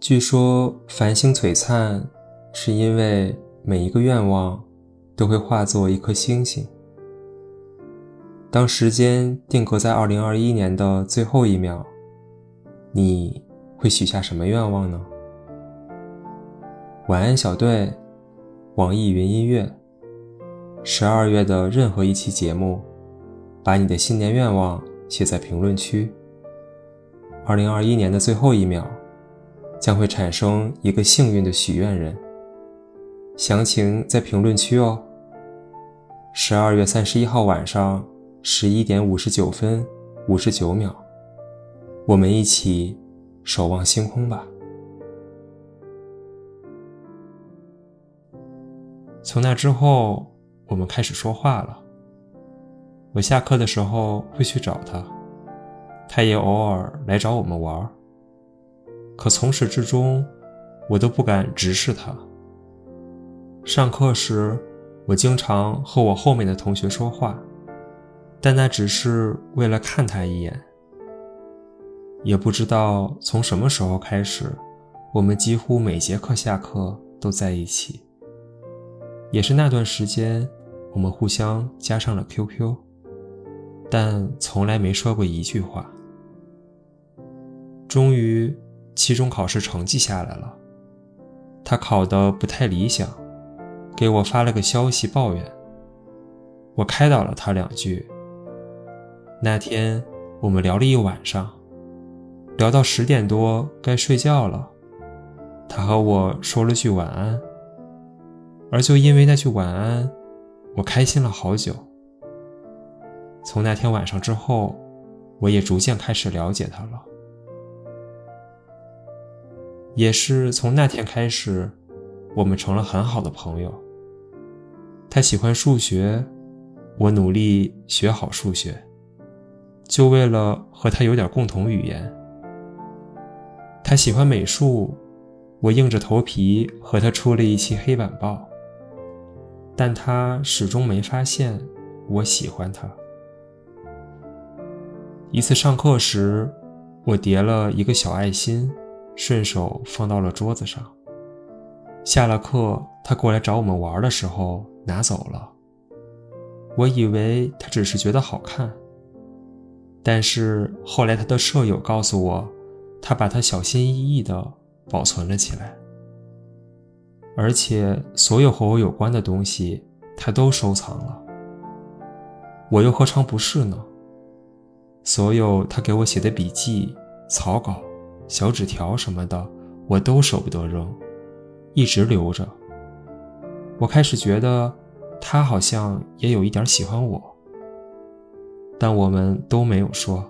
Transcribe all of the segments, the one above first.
据说繁星璀璨，是因为每一个愿望都会化作一颗星星。当时间定格在二零二一年的最后一秒，你会许下什么愿望呢？晚安，小队。网易云音乐。十二月的任何一期节目，把你的新年愿望写在评论区。二零二一年的最后一秒，将会产生一个幸运的许愿人。详情在评论区哦。十二月三十一号晚上十一点五十九分五十九秒，我们一起守望星空吧。从那之后。我们开始说话了。我下课的时候会去找他，他也偶尔来找我们玩儿。可从始至终，我都不敢直视他。上课时，我经常和我后面的同学说话，但那只是为了看他一眼。也不知道从什么时候开始，我们几乎每节课下课都在一起。也是那段时间。我们互相加上了 QQ，但从来没说过一句话。终于，期中考试成绩下来了，他考得不太理想，给我发了个消息抱怨。我开导了他两句。那天我们聊了一晚上，聊到十点多该睡觉了，他和我说了句晚安。而就因为那句晚安。我开心了好久。从那天晚上之后，我也逐渐开始了解他了。也是从那天开始，我们成了很好的朋友。他喜欢数学，我努力学好数学，就为了和他有点共同语言。他喜欢美术，我硬着头皮和他出了一期黑板报。但他始终没发现我喜欢他。一次上课时，我叠了一个小爱心，顺手放到了桌子上。下了课，他过来找我们玩的时候拿走了。我以为他只是觉得好看，但是后来他的舍友告诉我，他把它小心翼翼地保存了起来。而且，所有和我有关的东西，他都收藏了。我又何尝不是呢？所有他给我写的笔记、草稿、小纸条什么的，我都舍不得扔，一直留着。我开始觉得，他好像也有一点喜欢我，但我们都没有说，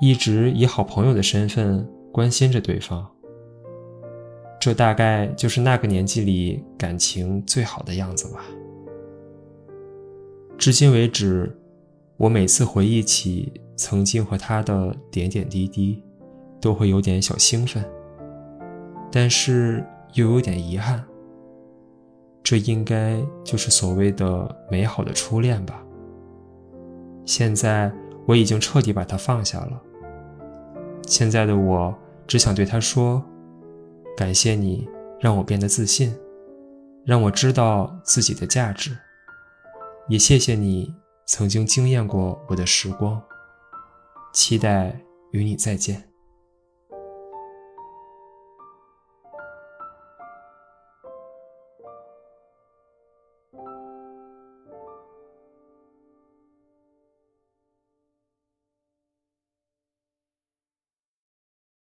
一直以好朋友的身份关心着对方。这大概就是那个年纪里感情最好的样子吧。至今为止，我每次回忆起曾经和他的点点滴滴，都会有点小兴奋，但是又有点遗憾。这应该就是所谓的美好的初恋吧。现在我已经彻底把它放下了。现在的我只想对他说。感谢你让我变得自信，让我知道自己的价值，也谢谢你曾经惊艳过我的时光。期待与你再见。